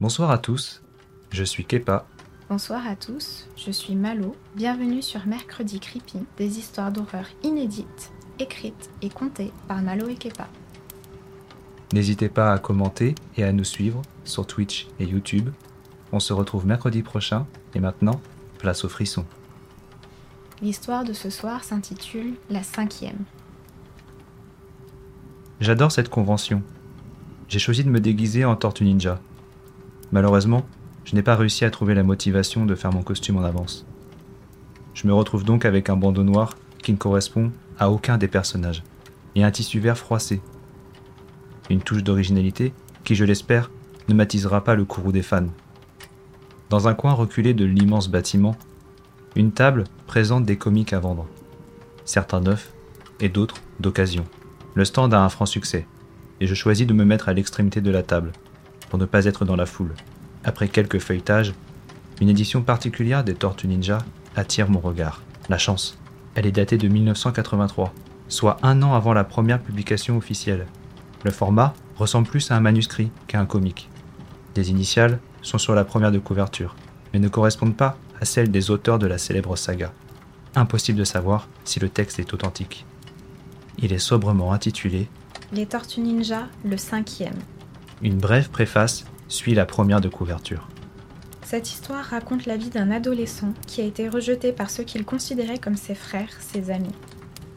Bonsoir à tous, je suis Kepa. Bonsoir à tous, je suis Malo. Bienvenue sur Mercredi Creepy, des histoires d'horreur inédites, écrites et contées par Malo et Kepa. N'hésitez pas à commenter et à nous suivre sur Twitch et YouTube. On se retrouve mercredi prochain et maintenant, place au frisson. L'histoire de ce soir s'intitule La cinquième. J'adore cette convention. J'ai choisi de me déguiser en tortue ninja. Malheureusement, je n'ai pas réussi à trouver la motivation de faire mon costume en avance. Je me retrouve donc avec un bandeau noir qui ne correspond à aucun des personnages, et un tissu vert froissé. Une touche d'originalité qui, je l'espère, ne m'attisera pas le courroux des fans. Dans un coin reculé de l'immense bâtiment, une table présente des comiques à vendre. Certains neufs et d'autres d'occasion. Le stand a un franc succès, et je choisis de me mettre à l'extrémité de la table, pour ne pas être dans la foule. Après quelques feuilletages, une édition particulière des Tortues Ninja attire mon regard. La chance. Elle est datée de 1983, soit un an avant la première publication officielle. Le format ressemble plus à un manuscrit qu'à un comique. Des initiales sont sur la première de couverture, mais ne correspondent pas à celles des auteurs de la célèbre saga. Impossible de savoir si le texte est authentique. Il est sobrement intitulé Les Tortues Ninja, le cinquième. Une brève préface suit la première de couverture. Cette histoire raconte la vie d'un adolescent qui a été rejeté par ceux qu'il considérait comme ses frères, ses amis.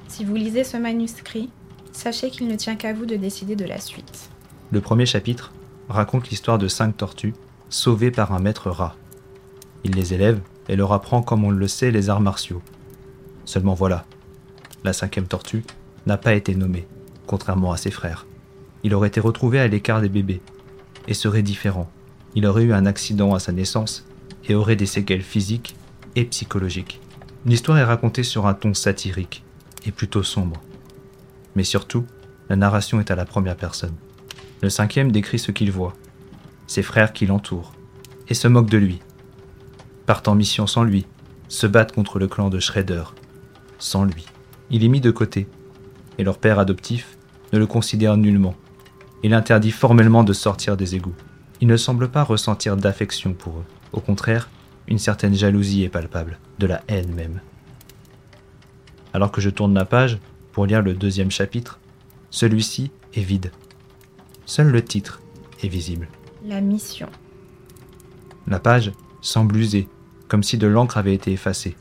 Si vous lisez ce manuscrit, sachez qu'il ne tient qu'à vous de décider de la suite. Le premier chapitre raconte l'histoire de cinq tortues sauvées par un maître rat. Il les élève et leur apprend comme on le sait les arts martiaux. Seulement voilà, la cinquième tortue n'a pas été nommée, contrairement à ses frères. Il aurait été retrouvé à l'écart des bébés et serait différent. Il aurait eu un accident à sa naissance et aurait des séquelles physiques et psychologiques. L'histoire est racontée sur un ton satirique et plutôt sombre. Mais surtout, la narration est à la première personne. Le cinquième décrit ce qu'il voit, ses frères qui l'entourent, et se moquent de lui. Partent en mission sans lui, se battent contre le clan de Shredder, sans lui. Il est mis de côté, et leur père adoptif ne le considère nullement. Il interdit formellement de sortir des égouts. Il ne semble pas ressentir d'affection pour eux. Au contraire, une certaine jalousie est palpable, de la haine même. Alors que je tourne la page pour lire le deuxième chapitre, celui-ci est vide. Seul le titre est visible. La mission. La page semble usée, comme si de l'encre avait été effacée.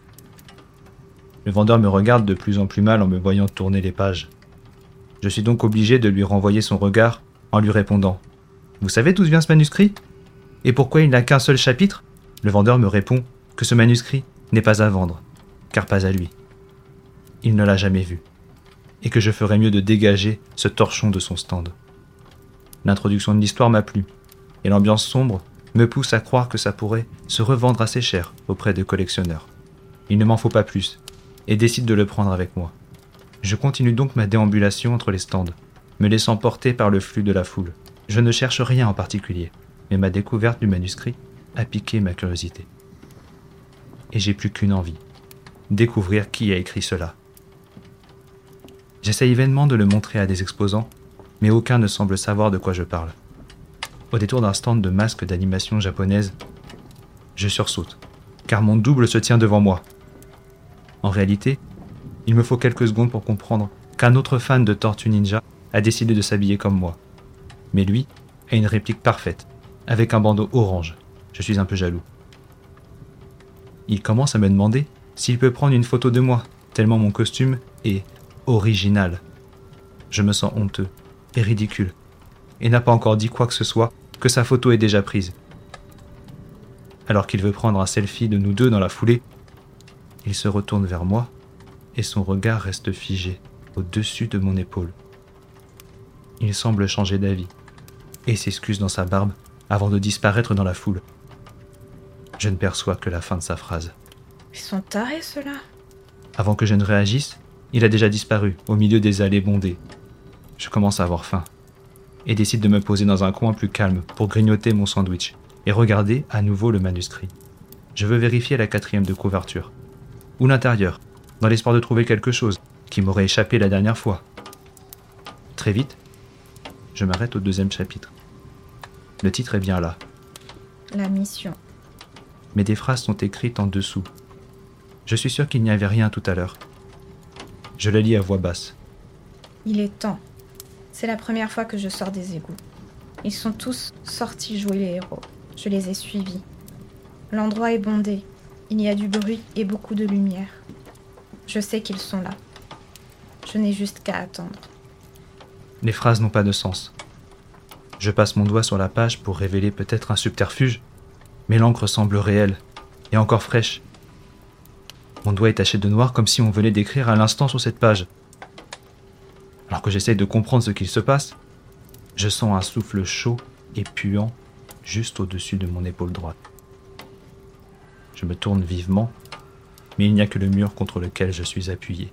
Le vendeur me regarde de plus en plus mal en me voyant tourner les pages. Je suis donc obligé de lui renvoyer son regard en lui répondant Vous savez d'où vient ce manuscrit? Et pourquoi il n'a qu'un seul chapitre? Le vendeur me répond que ce manuscrit n'est pas à vendre, car pas à lui. Il ne l'a jamais vu, et que je ferais mieux de dégager ce torchon de son stand. L'introduction de l'histoire m'a plu, et l'ambiance sombre me pousse à croire que ça pourrait se revendre assez cher auprès de collectionneurs. Il ne m'en faut pas plus, et décide de le prendre avec moi. Je continue donc ma déambulation entre les stands, me laissant porter par le flux de la foule. Je ne cherche rien en particulier, mais ma découverte du manuscrit a piqué ma curiosité. Et j'ai plus qu'une envie, découvrir qui a écrit cela. J'essaye vainement de le montrer à des exposants, mais aucun ne semble savoir de quoi je parle. Au détour d'un stand de masques d'animation japonaise, je sursaute, car mon double se tient devant moi. En réalité, il me faut quelques secondes pour comprendre qu'un autre fan de Tortue Ninja a décidé de s'habiller comme moi. Mais lui a une réplique parfaite, avec un bandeau orange. Je suis un peu jaloux. Il commence à me demander s'il peut prendre une photo de moi, tellement mon costume est original. Je me sens honteux et ridicule, et n'a pas encore dit quoi que ce soit que sa photo est déjà prise. Alors qu'il veut prendre un selfie de nous deux dans la foulée, il se retourne vers moi et son regard reste figé au-dessus de mon épaule. Il semble changer d'avis et s'excuse dans sa barbe avant de disparaître dans la foule. Je ne perçois que la fin de sa phrase. Ils sont tarés, ceux-là. Avant que je ne réagisse, il a déjà disparu au milieu des allées bondées. Je commence à avoir faim et décide de me poser dans un coin plus calme pour grignoter mon sandwich et regarder à nouveau le manuscrit. Je veux vérifier la quatrième de couverture ou l'intérieur, dans l'espoir de trouver quelque chose qui m'aurait échappé la dernière fois. Très vite, je m'arrête au deuxième chapitre. Le titre est bien là. La mission. Mais des phrases sont écrites en dessous. Je suis sûr qu'il n'y avait rien tout à l'heure. Je la lis à voix basse. Il est temps. C'est la première fois que je sors des égouts. Ils sont tous sortis jouer les héros. Je les ai suivis. L'endroit est bondé. Il y a du bruit et beaucoup de lumière. Je sais qu'ils sont là. Je n'ai juste qu'à attendre. Les phrases n'ont pas de sens. Je passe mon doigt sur la page pour révéler peut-être un subterfuge, mais l'encre semble réelle et encore fraîche. Mon doigt est taché de noir comme si on venait d'écrire à l'instant sur cette page. Alors que j'essaye de comprendre ce qu'il se passe, je sens un souffle chaud et puant juste au-dessus de mon épaule droite. Je me tourne vivement, mais il n'y a que le mur contre lequel je suis appuyé.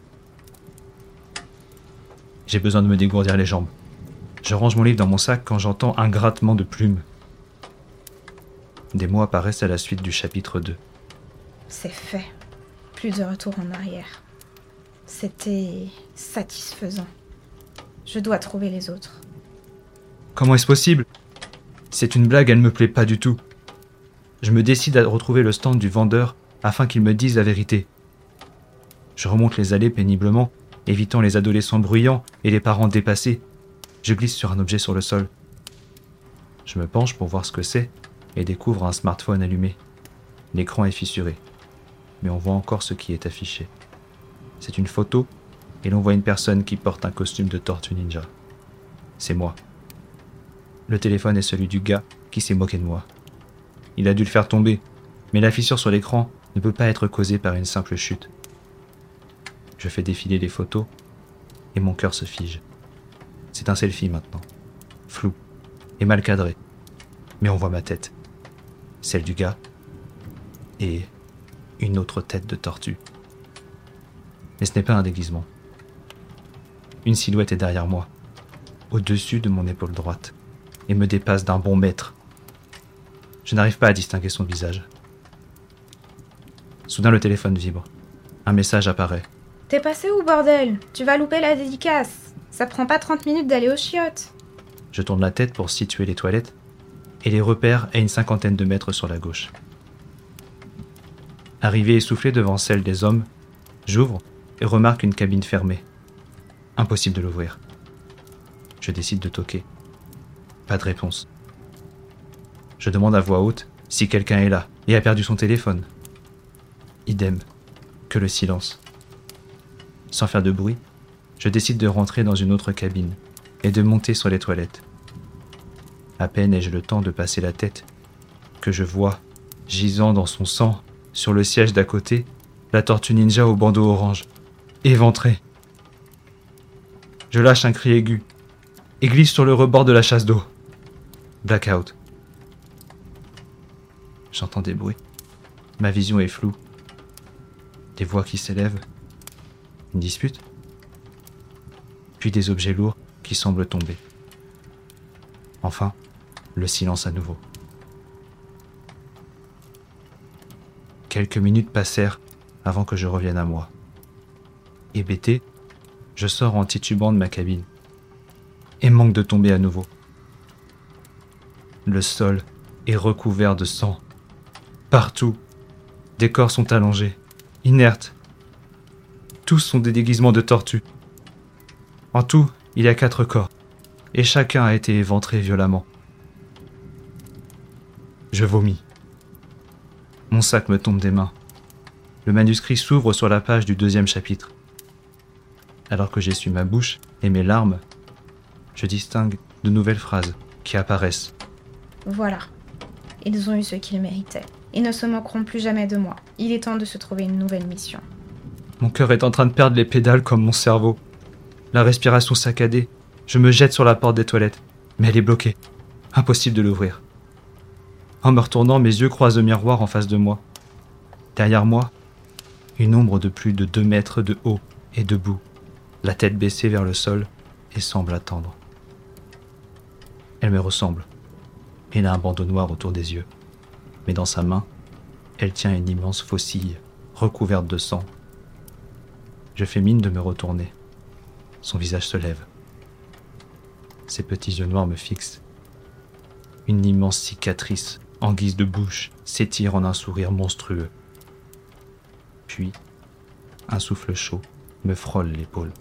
J'ai besoin de me dégourdir les jambes. Je range mon livre dans mon sac quand j'entends un grattement de plumes. Des mots apparaissent à la suite du chapitre 2. C'est fait. Plus de retour en arrière. C'était satisfaisant. Je dois trouver les autres. Comment est-ce possible? C'est une blague, elle me plaît pas du tout. Je me décide à retrouver le stand du vendeur afin qu'il me dise la vérité. Je remonte les allées péniblement, évitant les adolescents bruyants et les parents dépassés. Je glisse sur un objet sur le sol. Je me penche pour voir ce que c'est et découvre un smartphone allumé. L'écran est fissuré, mais on voit encore ce qui est affiché. C'est une photo et l'on voit une personne qui porte un costume de tortue ninja. C'est moi. Le téléphone est celui du gars qui s'est moqué de moi. Il a dû le faire tomber, mais la fissure sur l'écran ne peut pas être causée par une simple chute. Je fais défiler les photos et mon cœur se fige. C'est un selfie maintenant, flou et mal cadré, mais on voit ma tête, celle du gars et une autre tête de tortue. Mais ce n'est pas un déguisement. Une silhouette est derrière moi, au-dessus de mon épaule droite, et me dépasse d'un bon mètre. Je n'arrive pas à distinguer son visage. Soudain le téléphone vibre. Un message apparaît. T'es passé où, bordel? Tu vas louper la dédicace. Ça prend pas 30 minutes d'aller aux chiottes. Je tourne la tête pour situer les toilettes et les repères à une cinquantaine de mètres sur la gauche. Arrivé essoufflé devant celle des hommes, j'ouvre et remarque une cabine fermée. Impossible de l'ouvrir. Je décide de toquer. Pas de réponse. Je demande à voix haute si quelqu'un est là et a perdu son téléphone. Idem, que le silence. Sans faire de bruit, je décide de rentrer dans une autre cabine et de monter sur les toilettes. À peine ai-je le temps de passer la tête que je vois, gisant dans son sang, sur le siège d'à côté, la tortue ninja au bandeau orange, éventrée. Je lâche un cri aigu et glisse sur le rebord de la chasse d'eau. Blackout. J'entends des bruits. Ma vision est floue. Des voix qui s'élèvent. Une dispute. Puis des objets lourds qui semblent tomber. Enfin, le silence à nouveau. Quelques minutes passèrent avant que je revienne à moi. Hébété, je sors en titubant de ma cabine et manque de tomber à nouveau. Le sol est recouvert de sang. Partout, des corps sont allongés, inertes. Tous sont des déguisements de tortues. En tout, il y a quatre corps, et chacun a été éventré violemment. Je vomis. Mon sac me tombe des mains. Le manuscrit s'ouvre sur la page du deuxième chapitre. Alors que j'essuie ma bouche et mes larmes, je distingue de nouvelles phrases qui apparaissent. Voilà. Ils ont eu ce qu'ils méritaient. Ils ne se moqueront plus jamais de moi. Il est temps de se trouver une nouvelle mission. Mon cœur est en train de perdre les pédales comme mon cerveau. La respiration saccadée. Je me jette sur la porte des toilettes. Mais elle est bloquée. Impossible de l'ouvrir. En me retournant, mes yeux croisent le miroir en face de moi. Derrière moi, une ombre de plus de deux mètres de haut est debout, la tête baissée vers le sol et semble attendre. Elle me ressemble. Elle a un bandeau noir autour des yeux. Mais dans sa main, elle tient une immense faucille, recouverte de sang. Je fais mine de me retourner. Son visage se lève. Ses petits yeux noirs me fixent. Une immense cicatrice en guise de bouche, s'étire en un sourire monstrueux. Puis, un souffle chaud me frôle l'épaule.